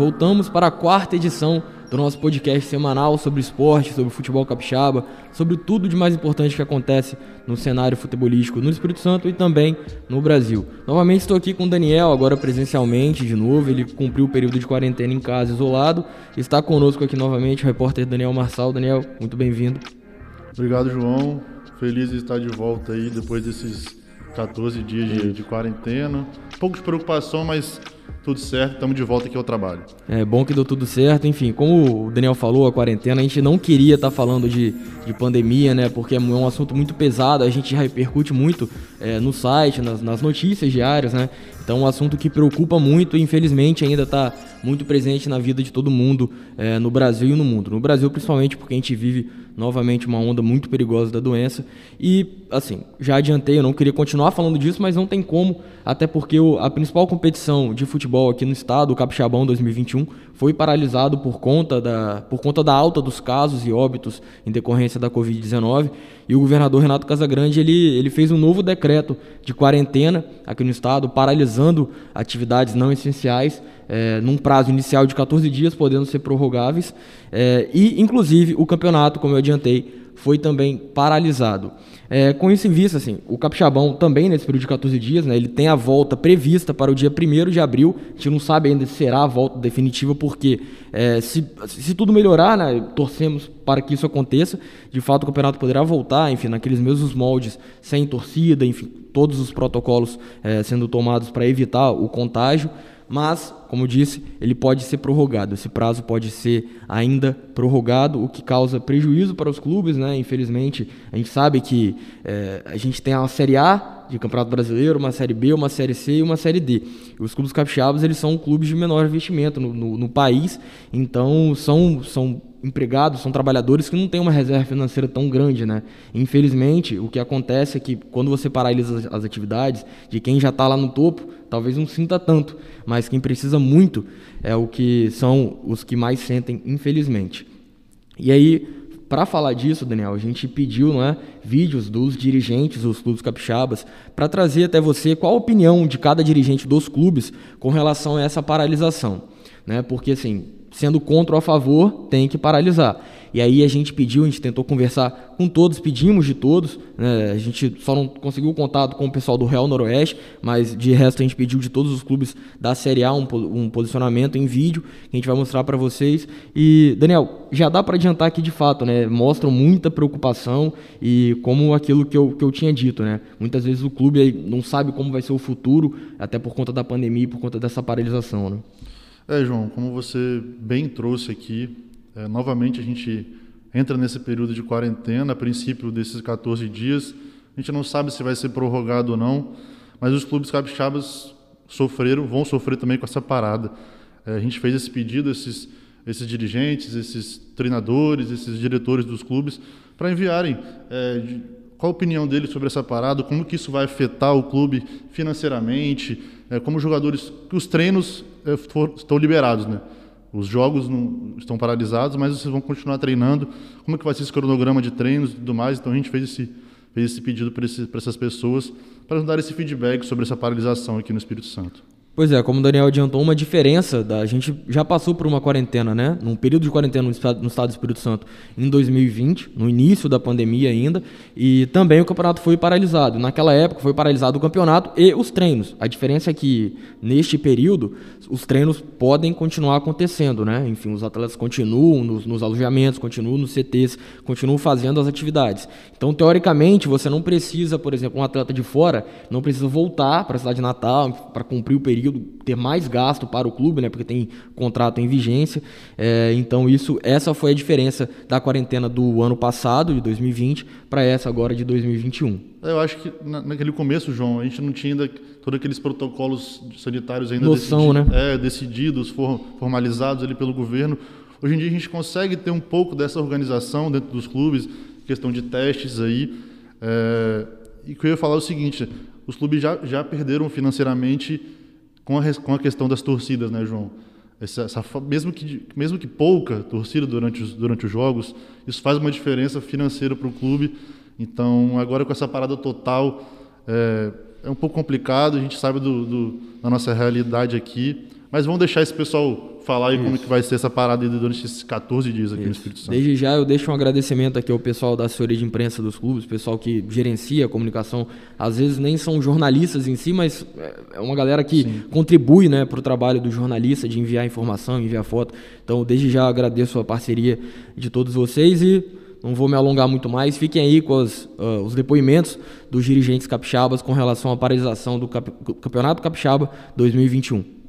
Voltamos para a quarta edição do nosso podcast semanal sobre esporte, sobre futebol capixaba, sobre tudo de mais importante que acontece no cenário futebolístico no Espírito Santo e também no Brasil. Novamente estou aqui com o Daniel, agora presencialmente de novo. Ele cumpriu o período de quarentena em casa, isolado. Está conosco aqui novamente o repórter Daniel Marçal. Daniel, muito bem-vindo. Obrigado, João. Feliz de estar de volta aí depois desses 14 dias de, de quarentena. Pouco de preocupação, mas tudo certo, estamos de volta aqui ao trabalho. É bom que deu tudo certo. Enfim, como o Daniel falou, a quarentena, a gente não queria estar tá falando de, de pandemia, né? Porque é um assunto muito pesado, a gente repercute muito é, no site, nas, nas notícias diárias, né? Então, um assunto que preocupa muito e, infelizmente, ainda está muito presente na vida de todo mundo é, no Brasil e no mundo. No Brasil, principalmente, porque a gente vive novamente uma onda muito perigosa da doença. E, assim, já adiantei, eu não queria continuar falando disso, mas não tem como, até porque a principal competição de futebol aqui no estado, o Capixabão 2021, foi paralisado por conta da, por conta da alta dos casos e óbitos em decorrência da Covid-19. E o governador Renato Casagrande ele, ele fez um novo decreto de quarentena aqui no estado, paralisando atividades não essenciais é, num prazo inicial de 14 dias, podendo ser prorrogáveis. É, e, inclusive, o campeonato, como eu adiantei, foi também paralisado. É, com isso em vista, assim, o Capixabão também, nesse período de 14 dias, né, ele tem a volta prevista para o dia 1 de abril. A gente não sabe ainda se será a volta definitiva, porque é, se, se tudo melhorar, né, torcemos para que isso aconteça. De fato, o campeonato poderá voltar, enfim, naqueles mesmos moldes, sem torcida, enfim, todos os protocolos é, sendo tomados para evitar o contágio mas, como disse, ele pode ser prorrogado. Esse prazo pode ser ainda prorrogado, o que causa prejuízo para os clubes, né? Infelizmente, a gente sabe que é, a gente tem uma Série A de Campeonato Brasileiro, uma Série B, uma Série C e uma Série D. Os clubes capixabas, eles são clubes de menor investimento no, no, no país, então são, são empregados, são trabalhadores que não têm uma reserva financeira tão grande, né? Infelizmente, o que acontece é que quando você paralisa as atividades de quem já está lá no topo, talvez não sinta tanto, mas quem precisa muito é o que são os que mais sentem, infelizmente. E aí, para falar disso, Daniel, a gente pediu, não é, vídeos dos dirigentes dos clubes capixabas para trazer até você qual a opinião de cada dirigente dos clubes com relação a essa paralisação, né? Porque assim, sendo contra ou a favor, tem que paralisar. E aí a gente pediu, a gente tentou conversar com todos, pedimos de todos, né? a gente só não conseguiu contato com o pessoal do Real Noroeste, mas de resto a gente pediu de todos os clubes da Série A um, um posicionamento em vídeo, que a gente vai mostrar para vocês. E, Daniel, já dá para adiantar aqui de fato, né? mostram muita preocupação e como aquilo que eu, que eu tinha dito, né? muitas vezes o clube não sabe como vai ser o futuro, até por conta da pandemia e por conta dessa paralisação. Né? É, João, como você bem trouxe aqui, é, novamente a gente entra nesse período de quarentena, a princípio desses 14 dias. A gente não sabe se vai ser prorrogado ou não, mas os clubes capixabas sofreram, vão sofrer também com essa parada. É, a gente fez esse pedido, esses, esses dirigentes, esses treinadores, esses diretores dos clubes, para enviarem é, de, qual a opinião deles sobre essa parada, como que isso vai afetar o clube financeiramente, é, como jogadores, que os treinos é, for, estão liberados, né? Os jogos não estão paralisados, mas vocês vão continuar treinando. Como é que vai ser esse cronograma de treinos e tudo mais? Então a gente fez esse, fez esse pedido para essas pessoas para nos dar esse feedback sobre essa paralisação aqui no Espírito Santo. Pois é, como o Daniel adiantou, uma diferença, da, a gente já passou por uma quarentena, né? Num período de quarentena no estado, no estado do Espírito Santo em 2020, no início da pandemia ainda, e também o campeonato foi paralisado. Naquela época foi paralisado o campeonato e os treinos. A diferença é que neste período os treinos podem continuar acontecendo, né? Enfim, os atletas continuam nos, nos alojamentos, continuam nos CTs, continuam fazendo as atividades. Então, teoricamente, você não precisa, por exemplo, um atleta de fora não precisa voltar para a cidade natal para cumprir o período período ter mais gasto para o clube, né, porque tem contrato em vigência. É, então isso, essa foi a diferença da quarentena do ano passado, de 2020, para essa agora de 2021. Eu acho que naquele começo, João, a gente não tinha ainda todos aqueles protocolos sanitários ainda Noção, decidi né? é, decididos, formalizados ali pelo governo. Hoje em dia a gente consegue ter um pouco dessa organização dentro dos clubes, questão de testes aí. É, e que eu ia falar é o seguinte: os clubes já, já perderam financeiramente com a, com a questão das torcidas, né, João? Essa, essa, mesmo, que, mesmo que pouca torcida durante os, durante os jogos, isso faz uma diferença financeira para o clube. Então, agora com essa parada total, é, é um pouco complicado, a gente sabe do, do, da nossa realidade aqui, mas vamos deixar esse pessoal falar aí Isso. como que vai ser essa parada durante esses 14 dias aqui Isso. no Espírito Santo. Desde já eu deixo um agradecimento aqui ao pessoal da assessoria de imprensa dos clubes, pessoal que gerencia a comunicação. Às vezes nem são jornalistas em si, mas é uma galera que Sim. contribui né, para o trabalho do jornalista, de enviar informação, enviar foto. Então desde já agradeço a parceria de todos vocês e não vou me alongar muito mais. Fiquem aí com os, uh, os depoimentos dos dirigentes capixabas com relação à paralisação do Cap Campeonato Capixaba 2021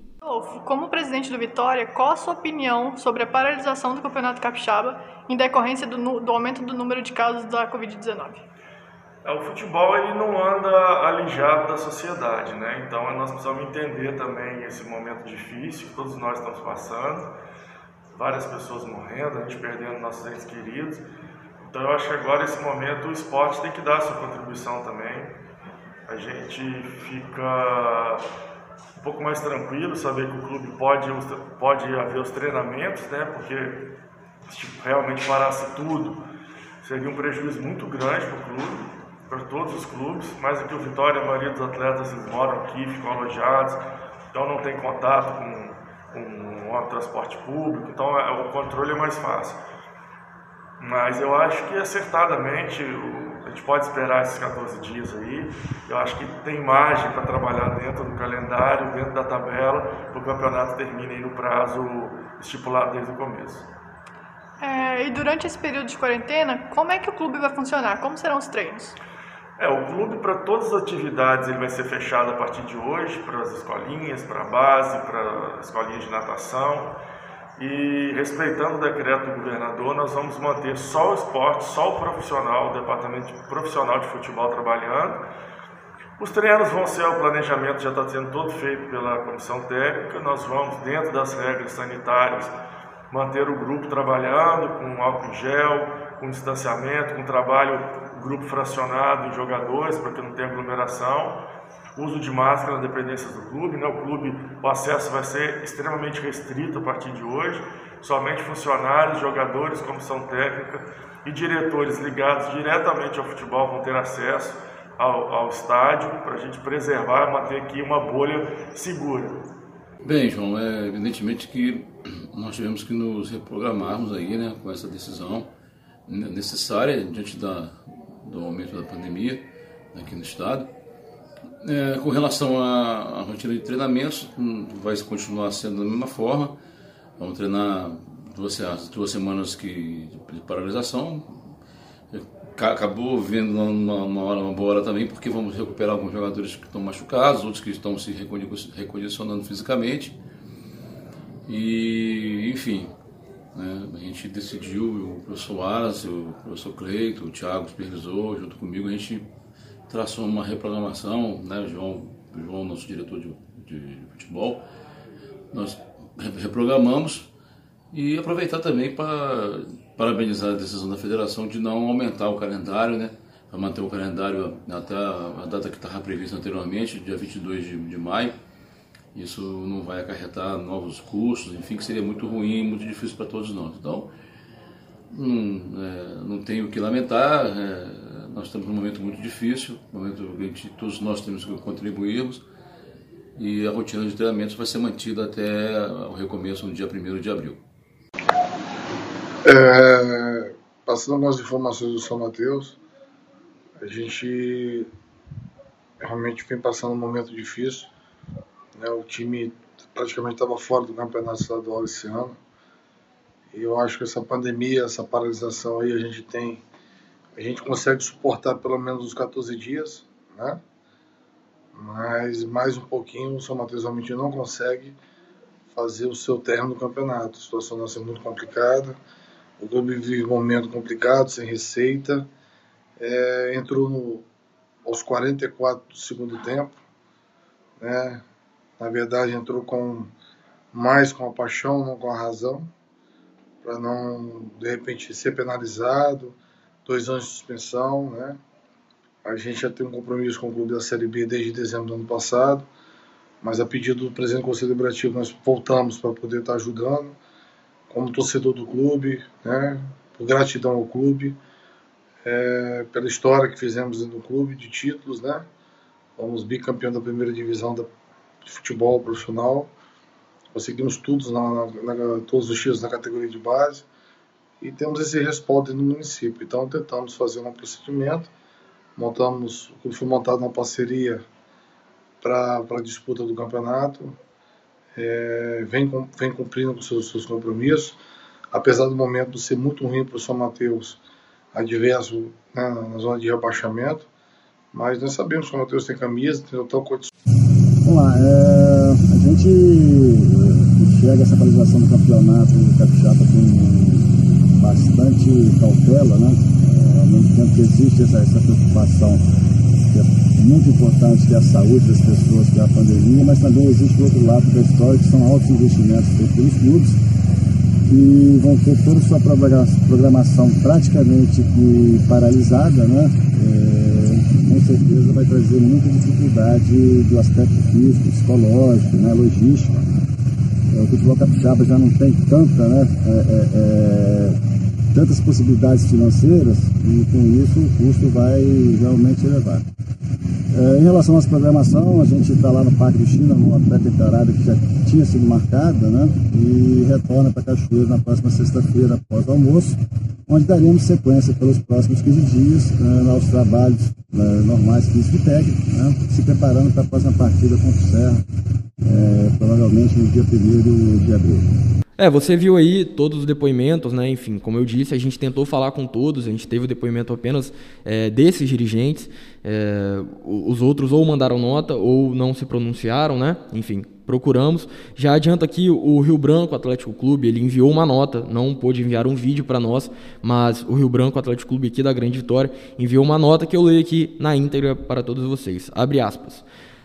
como presidente do Vitória, qual a sua opinião sobre a paralisação do Campeonato Capixaba em decorrência do, do aumento do número de casos da Covid-19? É, o futebol ele não anda alijado da sociedade, né? Então nós precisamos entender também esse momento difícil que todos nós estamos passando, várias pessoas morrendo, a gente perdendo nossos entes queridos. Então eu acho que agora esse momento o esporte tem que dar sua contribuição também. A gente fica um pouco mais tranquilo, saber que o clube pode, pode haver os treinamentos, né? Porque se tipo, realmente parasse tudo, seria um prejuízo muito grande para o clube, para todos os clubes. Mas aqui o Vitória, a maioria dos atletas eles moram aqui, ficam alojados, então não tem contato com, com o transporte público, então é, o controle é mais fácil. Mas eu acho que acertadamente a gente pode esperar esses 14 dias aí. Eu acho que tem margem para trabalhar dentro do calendário, dentro da tabela, para o campeonato termine no prazo estipulado desde o começo. É, e durante esse período de quarentena, como é que o clube vai funcionar? Como serão os treinos? É, o clube para todas as atividades ele vai ser fechado a partir de hoje, para as escolinhas, para a base, para escolinhas de natação. E respeitando o decreto do governador, nós vamos manter só o esporte, só o profissional, o departamento profissional de futebol trabalhando. Os treinos vão ser, o planejamento já está sendo todo feito pela comissão técnica. Nós vamos, dentro das regras sanitárias, manter o grupo trabalhando com álcool em gel, com distanciamento, com trabalho, grupo fracionado em jogadores, para que não tenha aglomeração uso de máscara na dependência do clube. Né? O clube, o acesso vai ser extremamente restrito a partir de hoje. Somente funcionários, jogadores, comissão técnica e diretores ligados diretamente ao futebol vão ter acesso ao, ao estádio para a gente preservar e manter aqui uma bolha segura. Bem, João, é evidentemente que nós tivemos que nos reprogramarmos aí, né, com essa decisão necessária diante da, do aumento da pandemia aqui no estado. É, com relação à, rotina de treinamentos, hum, vai continuar sendo da mesma forma. Vamos treinar duas, duas semanas que, de paralisação. Acabou vendo uma, uma, hora, uma boa hora também, porque vamos recuperar alguns jogadores que estão machucados, outros que estão se recondicionando fisicamente. E, enfim, né, a gente decidiu, o professor Aras, o professor Cleito, o Thiago supervisor, junto comigo, a gente traçou uma reprogramação, né, o João, João nosso diretor de, de, futebol, nós reprogramamos e aproveitar também para parabenizar a decisão da federação de não aumentar o calendário, né, para manter o calendário até a, data que estava prevista anteriormente, dia 22 de, de maio. Isso não vai acarretar novos custos, enfim, que seria muito ruim, muito difícil para todos nós. Então, não, é, não tenho o que lamentar. É, nós estamos num momento muito difícil, um momento que todos nós temos que contribuirmos e a rotina de treinamentos vai ser mantida até o recomeço no dia 1 de abril. É, passando algumas informações do São Mateus, a gente realmente vem passando um momento difícil. Né? O time praticamente estava fora do campeonato estadual esse ano. E eu acho que essa pandemia, essa paralisação aí, a gente tem a gente consegue suportar pelo menos os 14 dias, né? Mas mais um pouquinho o São Mateus realmente não consegue fazer o seu termo no campeonato. A situação nossa é muito complicada. O clube vive um momento complicado, sem receita. É, entrou no, aos 44 do segundo tempo. Né? Na verdade, entrou com mais com a paixão, não com a razão, para não, de repente, ser penalizado dois anos de suspensão, né? A gente já tem um compromisso com o clube da Série B desde dezembro do ano passado, mas a pedido do presidente do Conselho Deliberativo nós voltamos para poder estar ajudando, como torcedor do clube, né? Por gratidão ao clube. é, pela história que fizemos no clube de títulos, né? Fomos bicampeão da primeira divisão da, de futebol profissional. Conseguimos tudo na, na, todos os títulos na categoria de base e temos esse respaldo no município. Então tentamos fazer um procedimento, montamos, foi montado uma parceria para a disputa do campeonato, é, vem, vem cumprindo com seus, seus compromissos, apesar do momento ser muito ruim para o São Mateus, adverso né, na zona de rebaixamento, mas nós sabemos que o Matheus tem camisa, tem total condição. Vamos lá, é, a gente enxerga essa paralisação do campeonato do Capixaba com bastante cautela, né? É, ao mesmo tempo que existe essa, essa preocupação que é muito importante, que é a saúde das pessoas, que é a pandemia, mas também existe o outro lado da história, que são altos investimentos feitos pelos clubes, e vão ter toda a sua programação praticamente paralisada, né? É, com certeza vai trazer muita dificuldade do aspecto físico, psicológico, né? logístico. É, o futebol capixaba já não tem tanta, né? É, é, é, tantas possibilidades financeiras e com isso o custo vai realmente elevar. É, em relação à programação, a gente está lá no Parque do China, numa pré-temporada que já tinha sido marcada, né? E retorna para Cachoeira na próxima sexta-feira, após o almoço, onde daremos sequência pelos próximos 15 dias né, aos trabalhos né, normais físico e técnico, né? se preparando para a próxima partida contra o Serra, é, provavelmente no dia 1 de abril. É, você viu aí todos os depoimentos, né? Enfim, como eu disse, a gente tentou falar com todos, a gente teve o depoimento apenas é, desses dirigentes. É, os outros ou mandaram nota ou não se pronunciaram, né? Enfim, procuramos. Já adianta aqui o Rio Branco Atlético Clube, ele enviou uma nota, não pôde enviar um vídeo para nós, mas o Rio Branco Atlético Clube aqui da Grande Vitória enviou uma nota que eu leio aqui na íntegra para todos vocês. Abre aspas.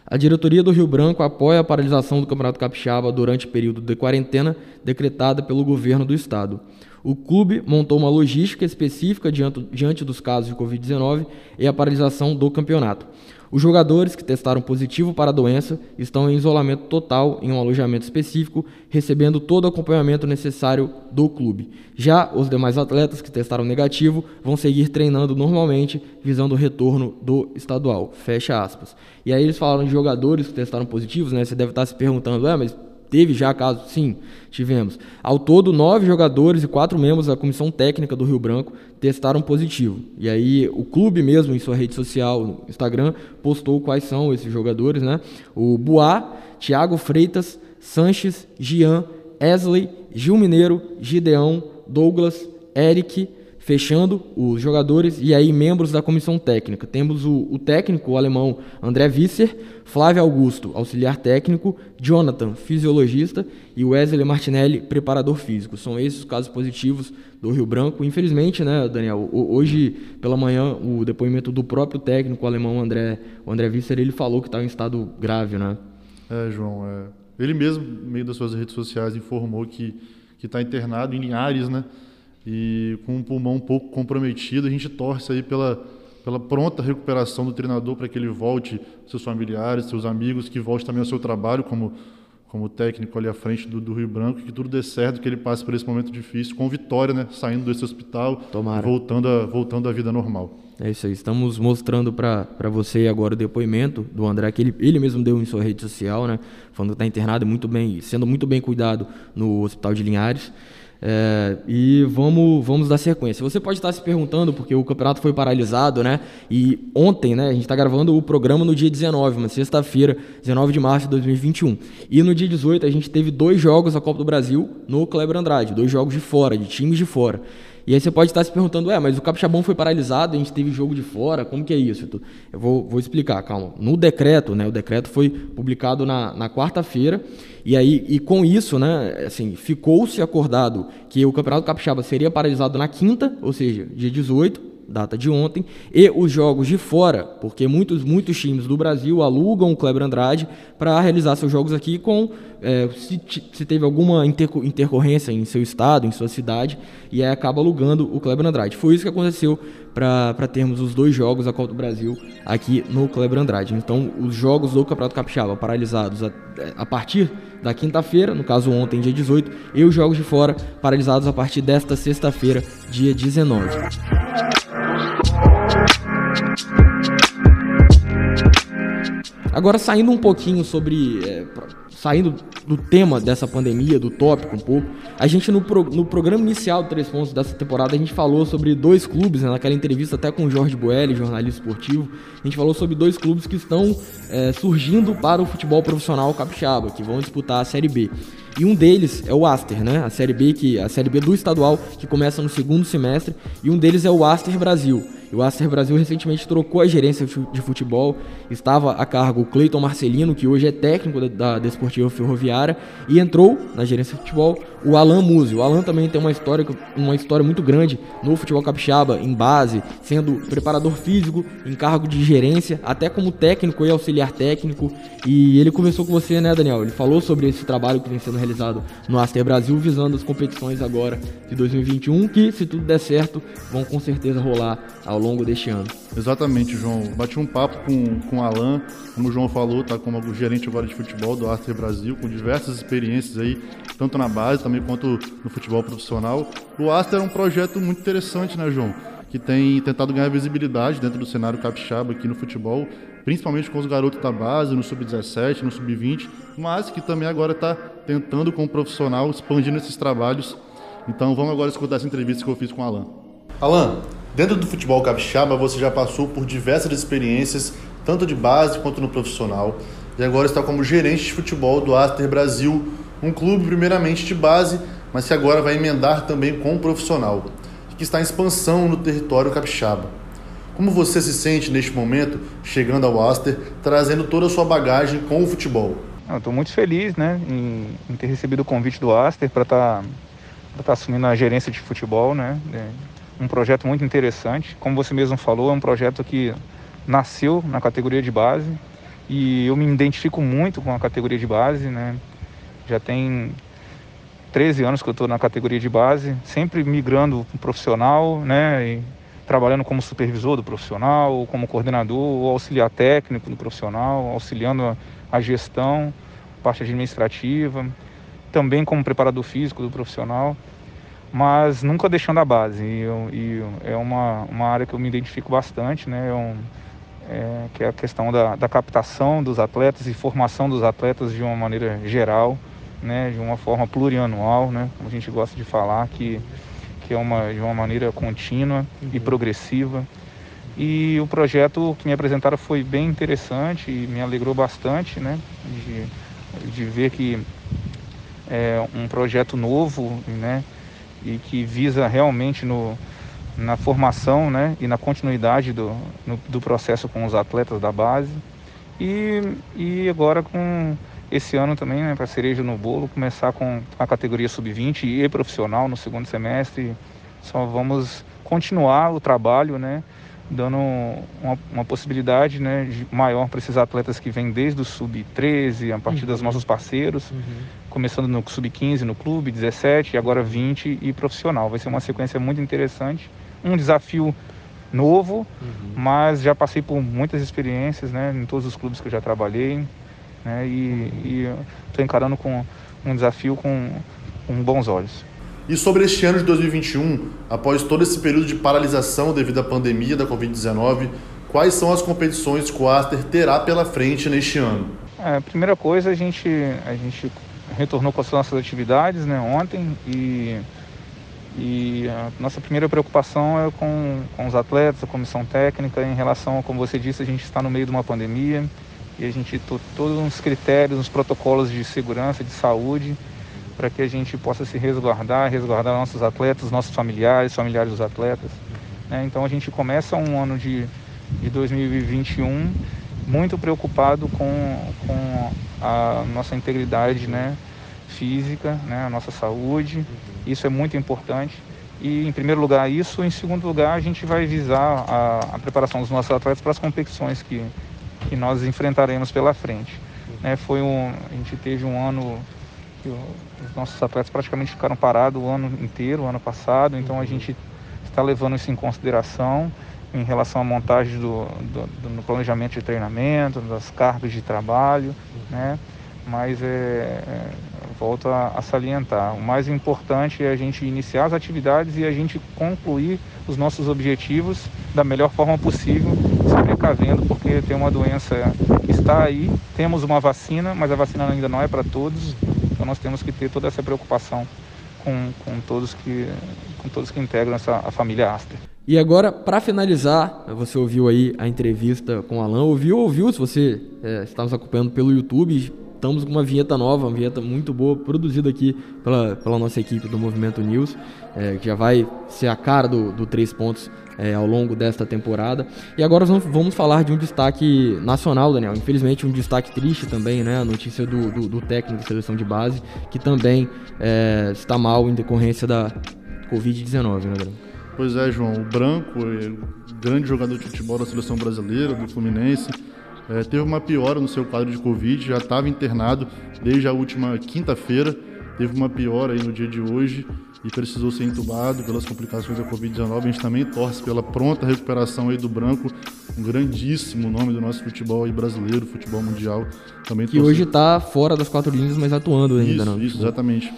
A diretoria do Rio Branco apoia a paralisação do Campeonato Capixaba durante o período de quarentena decretada pelo governo do estado. O clube montou uma logística específica diante, diante dos casos de Covid-19 e a paralisação do campeonato. Os jogadores que testaram positivo para a doença estão em isolamento total em um alojamento específico, recebendo todo o acompanhamento necessário do clube. Já os demais atletas que testaram negativo vão seguir treinando normalmente, visando o retorno do estadual. Fecha aspas. E aí eles falaram de jogadores que testaram positivos, né? Você deve estar se perguntando, é, mas Teve já casos? Sim, tivemos. Ao todo, nove jogadores e quatro membros da comissão técnica do Rio Branco testaram positivo. E aí, o clube mesmo, em sua rede social, no Instagram, postou quais são esses jogadores, né? O Boá, Thiago Freitas, Sanches, Gian, Esley, Gil Mineiro, Gideão, Douglas, Eric, fechando os jogadores e aí membros da comissão técnica. Temos o, o técnico o alemão André Visser, Flávio Augusto, auxiliar técnico, Jonathan, fisiologista e Wesley Martinelli, preparador físico. São esses os casos positivos do Rio Branco. Infelizmente, né, Daniel, hoje pela manhã o depoimento do próprio técnico alemão André, o André Visser, ele falou que está em estado grave, né? É, João, é... ele mesmo, no meio das suas redes sociais, informou que que está internado em Linhares, né? E com um pulmão um pouco comprometido. A gente torce aí pela, pela pronta recuperação do treinador para que ele volte seus familiares, seus amigos, que volte também ao seu trabalho como como técnico ali à frente do, do, Rio Branco, que tudo dê certo, que ele passe por esse momento difícil com vitória, né, saindo desse hospital, Tomara. voltando a, voltando à vida normal. É isso aí, estamos mostrando para você agora o depoimento do André, que ele, ele mesmo deu em sua rede social, né, falando que está internado muito bem, sendo muito bem cuidado no Hospital de Linhares. É, e vamos, vamos dar sequência. Você pode estar se perguntando, porque o campeonato foi paralisado, né? E ontem, né? A gente está gravando o programa no dia 19, uma sexta-feira, 19 de março de 2021. E no dia 18 a gente teve dois jogos da Copa do Brasil no Kleber Andrade, dois jogos de fora, de times de fora. E aí você pode estar se perguntando, ué, mas o Capixabão foi paralisado, a gente teve jogo de fora, como que é isso? Eu vou, vou explicar, calma. No decreto, né, o decreto foi publicado na, na quarta-feira, e aí, e com isso, né, assim, ficou-se acordado que o Campeonato Capixaba seria paralisado na quinta, ou seja, dia 18, data de ontem, e os jogos de fora, porque muitos, muitos times do Brasil alugam o Kleber Andrade para realizar seus jogos aqui com é, se, se, teve alguma intercorrência em seu estado, em sua cidade, e aí acaba alugando o Kleber Andrade. Foi isso que aconteceu para termos os dois jogos da Copa do Brasil aqui no Kleber Andrade. Então, os jogos do Campeonato Capixaba paralisados a, a partir da quinta-feira, no caso ontem, dia 18, e os jogos de fora paralisados a partir desta sexta-feira, dia 19. Agora saindo um pouquinho sobre. É, saindo do tema dessa pandemia, do tópico um pouco, a gente no, pro, no programa inicial do Três Pontos dessa temporada, a gente falou sobre dois clubes, né, naquela entrevista até com o Jorge Boelli, jornalista esportivo, a gente falou sobre dois clubes que estão é, surgindo para o futebol profissional capixaba, que vão disputar a Série B. E um deles é o Aster, né? A Série B que a Série B do estadual que começa no segundo semestre, e um deles é o Aster Brasil. O Acer Brasil recentemente trocou a gerência de futebol. Estava a cargo o Cleiton Marcelino, que hoje é técnico da, Desportiva Ferroviária, e entrou na gerência de futebol o Alan Musi. O Alan também tem uma história, uma história muito grande no futebol capixaba, em base, sendo preparador físico, em cargo de gerência, até como técnico e auxiliar técnico. E ele conversou com você, né, Daniel? Ele falou sobre esse trabalho que vem sendo realizado no Aster Brasil, visando as competições agora de 2021, que, se tudo der certo, vão com certeza rolar ao longo deste ano. Exatamente, João. Bati um papo com, com o Alan, como o João falou, tá como gerente agora de futebol do Aster Brasil, com diversas experiências aí, tanto na base também quanto no futebol profissional. O Aster é um projeto muito interessante, né, João? Que tem tentado ganhar visibilidade dentro do cenário capixaba aqui no futebol, principalmente com os garotos da base, no sub-17, no sub-20, mas que também agora está tentando, como profissional, expandindo esses trabalhos. Então vamos agora escutar essa entrevista que eu fiz com o Alan. Alan, Dentro do futebol capixaba, você já passou por diversas experiências, tanto de base quanto no profissional, e agora está como gerente de futebol do Aster Brasil, um clube primeiramente de base, mas que agora vai emendar também com o profissional, que está em expansão no território capixaba. Como você se sente neste momento, chegando ao Aster, trazendo toda a sua bagagem com o futebol? Estou muito feliz né, em, ter recebido o convite do Aster para estar tá, tá assumindo a gerência de futebol. Né, um projeto muito interessante. Como você mesmo falou, é um projeto que nasceu na categoria de base e eu me identifico muito com a categoria de base, né? Já tem 13 anos que eu estou na categoria de base, sempre migrando para profissional, né? E trabalhando como supervisor do profissional, como coordenador, ou auxiliar técnico do profissional, auxiliando a, a gestão, parte administrativa, também como preparador físico do profissional mas nunca deixando a base. E, e é uma, uma área que eu me identifico bastante, né? É um, é, que é a questão da, da, captação dos atletas e formação dos atletas de uma maneira geral, né? De uma forma plurianual, né? Como a gente gosta de falar, que, que é uma, de uma maneira contínua uhum. e progressiva. E o projeto que me apresentaram foi bem interessante e me alegrou bastante, né? De, de ver que é um projeto novo, né? E que visa realmente no, na formação né, e na continuidade do, no, do processo com os atletas da base. E, e agora com esse ano também, né, para cereja no bolo, começar com a categoria sub-20 e profissional no segundo semestre. Só vamos continuar o trabalho, né, dando uma, uma possibilidade né, maior para esses atletas que vêm desde o sub-13, a partir uhum. dos nossos parceiros, uhum. Começando no sub-15 no clube, 17, agora 20 e profissional. Vai ser uma sequência muito interessante, um desafio novo, uhum. mas já passei por muitas experiências né, em todos os clubes que eu já trabalhei né, e estou encarando com um desafio com, com bons olhos. E sobre este ano de 2021, após todo esse período de paralisação devido à pandemia da Covid-19, quais são as competições que o Aster terá pela frente neste ano? É, a primeira coisa, a gente, a gente retornou com as nossas atividades né, ontem e, e a nossa primeira preocupação é com, com os atletas, a comissão técnica, em relação, como você disse, a gente está no meio de uma pandemia e a gente todos os critérios, os protocolos de segurança, de saúde, para que a gente possa se resguardar, resguardar nossos atletas, nossos familiares, familiares dos atletas. Né? Então a gente começa um ano de, de 2021 muito preocupado com, com a nossa integridade né, física, né, a nossa saúde. Isso é muito importante. E, em primeiro lugar, isso. Em segundo lugar, a gente vai visar a, a preparação dos nossos atletas para as competições que, que nós enfrentaremos pela frente. Né, foi um, a gente teve um ano que os nossos atletas praticamente ficaram parados o ano inteiro, o ano passado, então a uhum. gente está levando isso em consideração em relação à montagem do, do, do no planejamento de treinamento, das cargas de trabalho, né? Mas é, é, volto a, a, salientar. O mais importante é a gente iniciar as atividades e a gente concluir os nossos objetivos da melhor forma possível, se precavendo, porque tem uma doença que está aí, temos uma vacina, mas a vacina ainda não é para todos, então nós temos que ter toda essa preocupação com, com, todos, que, com todos que integram essa, a família Aster. E agora, para finalizar, você ouviu aí a entrevista com o Alan, ouviu, ouviu, se você é, está nos acompanhando pelo YouTube, estamos com uma vinheta nova, uma vinheta muito boa, produzida aqui pela, pela nossa equipe do Movimento News, é, que já vai ser a cara do, do Três Pontos é, ao longo desta temporada. E agora vamos falar de um destaque nacional, Daniel. Infelizmente, um destaque triste também, né? A notícia do, do, do técnico de seleção de base, que também é, está mal em decorrência da Covid-19, né, Daniel? Pois é, João. O Branco, é grande jogador de futebol da seleção brasileira, do Fluminense, é, teve uma piora no seu quadro de Covid, já estava internado desde a última quinta-feira, teve uma piora aí no dia de hoje e precisou ser entubado pelas complicações da Covid-19. A gente também torce pela pronta recuperação aí do Branco, um grandíssimo nome do nosso futebol aí brasileiro, futebol mundial. Também que hoje está fora das quatro linhas, mas atuando ainda, isso, não? Isso, exatamente.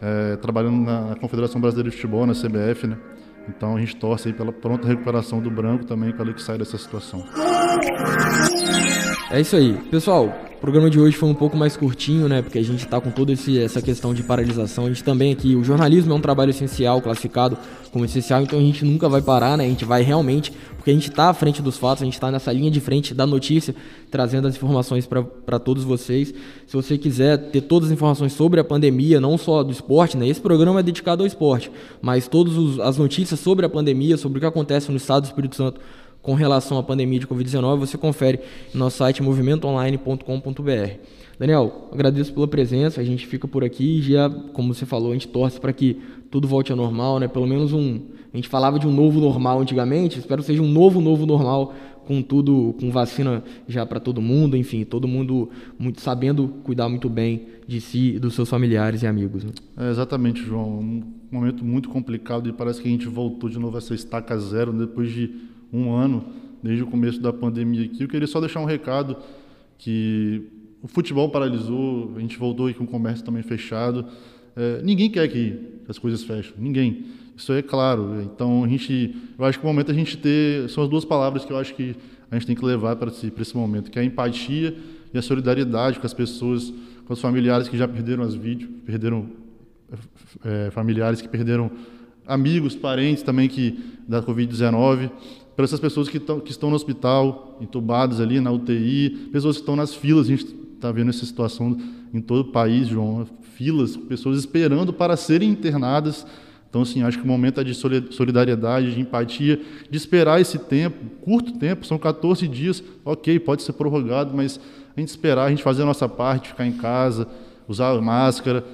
É, trabalhando na Confederação Brasileira de Futebol, na CBF, né? Então a gente torce aí pela pronta recuperação do branco também para ele que sai dessa situação. É isso aí. Pessoal, o programa de hoje foi um pouco mais curtinho, né? Porque a gente está com toda essa questão de paralisação. A gente também aqui, o jornalismo é um trabalho essencial, classificado como essencial, então a gente nunca vai parar, né? A gente vai realmente, porque a gente está à frente dos fatos, a gente está nessa linha de frente da notícia, trazendo as informações para todos vocês. Se você quiser ter todas as informações sobre a pandemia, não só do esporte, né? Esse programa é dedicado ao esporte, mas todas as notícias sobre a pandemia, sobre o que acontece no estado do Espírito Santo com relação à pandemia de Covid-19, você confere no nosso site movimentoonline.com.br. Daniel, agradeço pela presença, a gente fica por aqui e já, como você falou, a gente torce para que tudo volte ao normal, né? Pelo menos um. A gente falava de um novo normal antigamente, espero que seja um novo, novo normal, com tudo, com vacina já para todo mundo, enfim, todo mundo muito sabendo cuidar muito bem de si e dos seus familiares e amigos. Né? É, exatamente, João. Um momento muito complicado e parece que a gente voltou de novo a essa estaca zero depois de um ano desde o começo da pandemia aqui. Eu queria só deixar um recado que o futebol paralisou, a gente voltou aí com o comércio também fechado. É, ninguém quer que as coisas fechem, ninguém. Isso é claro. Então a gente, eu acho que o momento a gente ter são as duas palavras que eu acho que a gente tem que levar para esse, esse momento, que é a empatia e a solidariedade com as pessoas, com os familiares que já perderam as vídeos, perderam é, familiares que perderam amigos, parentes também que da Covid-19 para essas pessoas que, tão, que estão no hospital, entubadas ali na UTI, pessoas que estão nas filas, a gente está vendo essa situação em todo o país, João, filas, pessoas esperando para serem internadas. Então, assim, acho que o momento é de solidariedade, de empatia, de esperar esse tempo, curto tempo, são 14 dias, ok, pode ser prorrogado, mas a gente esperar, a gente fazer a nossa parte, ficar em casa, usar máscara,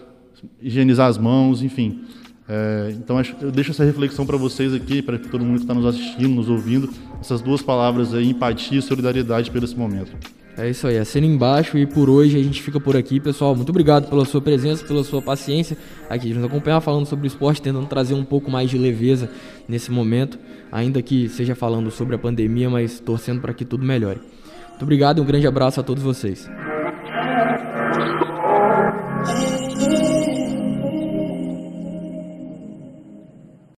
higienizar as mãos, enfim. É, então eu deixo essa reflexão para vocês aqui, para todo mundo que está nos assistindo, nos ouvindo, essas duas palavras aí, empatia e solidariedade pelo esse momento. É isso aí, assina embaixo e por hoje a gente fica por aqui, pessoal. Muito obrigado pela sua presença, pela sua paciência aqui, nos acompanhar falando sobre esporte, tentando trazer um pouco mais de leveza nesse momento, ainda que seja falando sobre a pandemia, mas torcendo para que tudo melhore. Muito obrigado e um grande abraço a todos vocês.